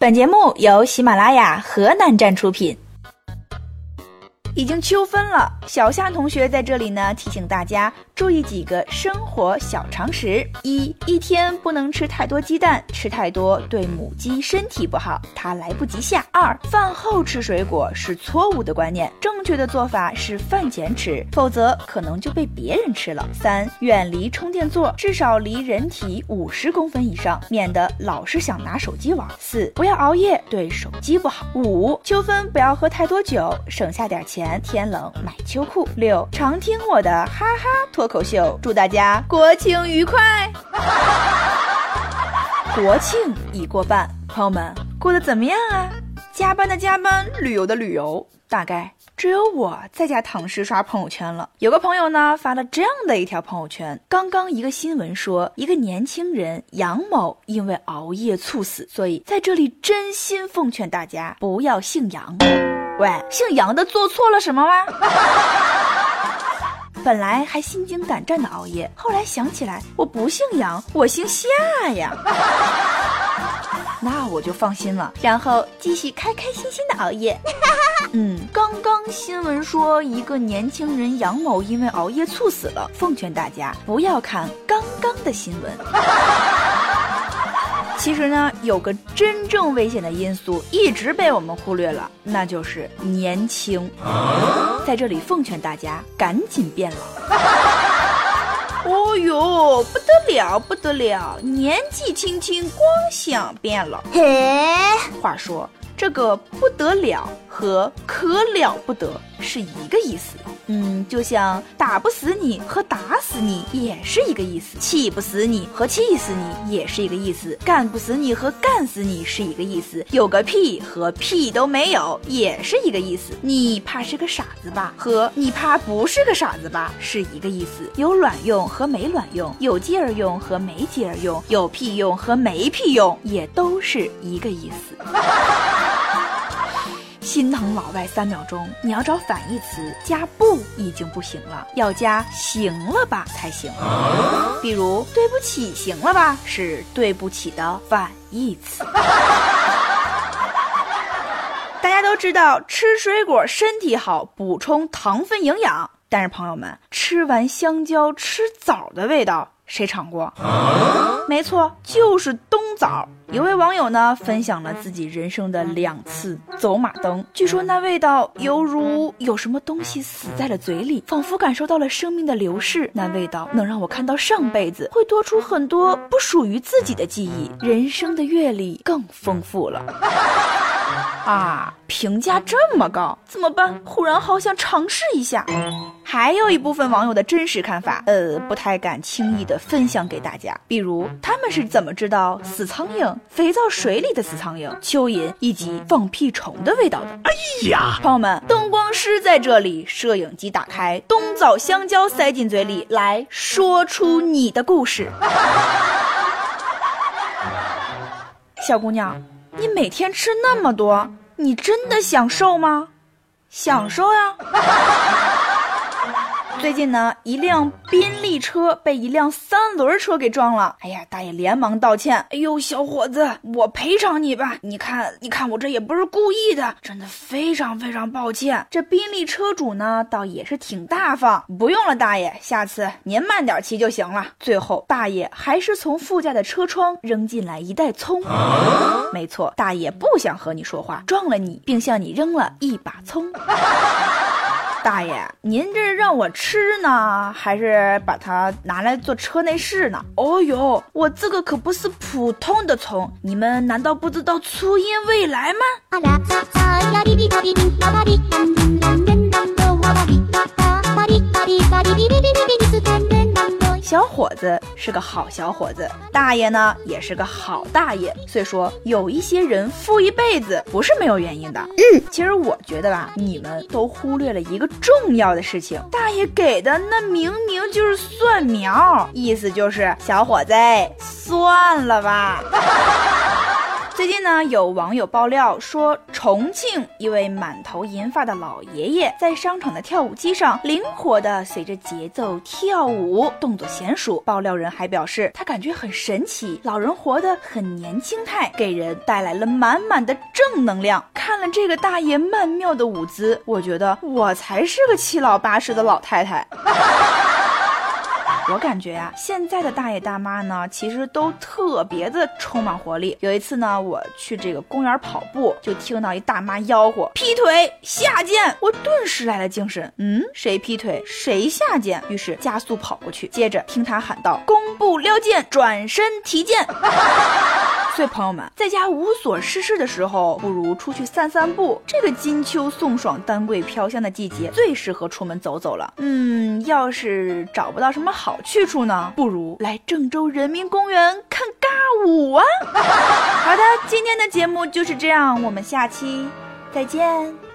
本节目由喜马拉雅河南站出品。已经秋分了，小夏同学在这里呢提醒大家注意几个生活小常识：一，一天不能吃太多鸡蛋，吃太多对母鸡身体不好，它来不及下。二，饭后吃水果是错误的观念，正确的做法是饭前吃，否则可能就被别人吃了。三，远离充电座，至少离人体五十公分以上，免得老是想拿手机玩。四，不要熬夜，对手机不好。五，秋分不要喝太多酒，省下点钱。天冷买秋裤。六，常听我的哈哈脱口秀，祝大家国庆愉快。国庆已过半，朋友们过得怎么样啊？加班的加班，旅游的旅游，大概只有我在家躺尸刷朋友圈了。有个朋友呢发了这样的一条朋友圈：刚刚一个新闻说，一个年轻人杨某因为熬夜猝死，所以在这里真心奉劝大家不要姓杨。喂，姓杨的做错了什么吗？本来还心惊胆战的熬夜，后来想起来我不姓杨，我姓夏呀，那我就放心了，然后继续开开心心的熬夜。嗯，刚刚新闻说一个年轻人杨某因为熬夜猝死了，奉劝大家不要看刚刚的新闻。其实呢，有个真正危险的因素一直被我们忽略了，那就是年轻。在这里奉劝大家赶紧变老。哦哟，不得了，不得了，年纪轻轻光想变老。嘿，话说这个不得了和可了不得是一个意思。嗯，就像打不死你和打死你也是一个意思，气不死你和气死你也是一个意思，干不死你和干死你是一个意思，有个屁和屁都没有也是一个意思。你怕是个傻子吧？和你怕不是个傻子吧是一个意思。有卵用和没卵用，有劲儿用和没劲儿用，有屁用和没屁用也都是一个意思。心疼老外三秒钟，你要找反义词加不已经不行了，要加行了吧才行。比如对不起，行了吧是对不起的反义词。大家都知道吃水果身体好，补充糖分营养。但是朋友们，吃完香蕉吃枣的味道。谁尝过？没错，就是冬枣。有位网友呢分享了自己人生的两次走马灯，据说那味道犹如有什么东西死在了嘴里，仿佛感受到了生命的流逝。那味道能让我看到上辈子，会多出很多不属于自己的记忆，人生的阅历更丰富了。啊，评价这么高，怎么办？忽然好想尝试一下。还有一部分网友的真实看法，呃，不太敢轻易的分享给大家。比如他们是怎么知道死苍蝇、肥皂水里的死苍蝇、蚯蚓以及放屁虫的味道的？哎呀，朋友们，灯光师在这里，摄影机打开，冬枣香蕉塞进嘴里，来说出你的故事。小姑娘。你每天吃那么多，你真的享受吗？享受呀。最近呢，一辆宾利车被一辆三轮车给撞了。哎呀，大爷连忙道歉。哎呦，小伙子，我赔偿你吧。你看，你看，我这也不是故意的，真的非常非常抱歉。这宾利车主呢，倒也是挺大方。不用了，大爷，下次您慢点骑就行了。最后，大爷还是从副驾的车窗扔进来一袋葱。没错，大爷不想和你说话，撞了你，并向你扔了一把葱。大爷，您这是让我吃呢，还是把它拿来做车内饰呢？哦呦，我这个可不是普通的葱，你们难道不知道初音未来吗？小伙子是个好小伙子，大爷呢也是个好大爷。所以说，有一些人富一辈子不是没有原因的。嗯，其实我觉得吧，你们都忽略了一个重要的事情，大爷给的那明明就是蒜苗，意思就是小伙子算了吧。最近呢，有网友爆料说，重庆一位满头银发的老爷爷在商场的跳舞机上灵活的随着节奏跳舞，动作娴熟。爆料人还表示，他感觉很神奇，老人活得很年轻态，给人带来了满满的正能量。看了这个大爷曼妙的舞姿，我觉得我才是个七老八十的老太太。我感觉呀，现在的大爷大妈呢，其实都特别的充满活力。有一次呢，我去这个公园跑步，就听到一大妈吆喝：“劈腿下贱！”我顿时来了精神，嗯，谁劈腿谁下贱？于是加速跑过去，接着听他喊道：“弓步撩剑，转身提剑。” 所以朋友们，在家无所事事的时候，不如出去散散步。这个金秋送爽、丹桂飘香的季节，最适合出门走走了。嗯，要是找不到什么好去处呢，不如来郑州人民公园看尬舞啊！好的，今天的节目就是这样，我们下期再见。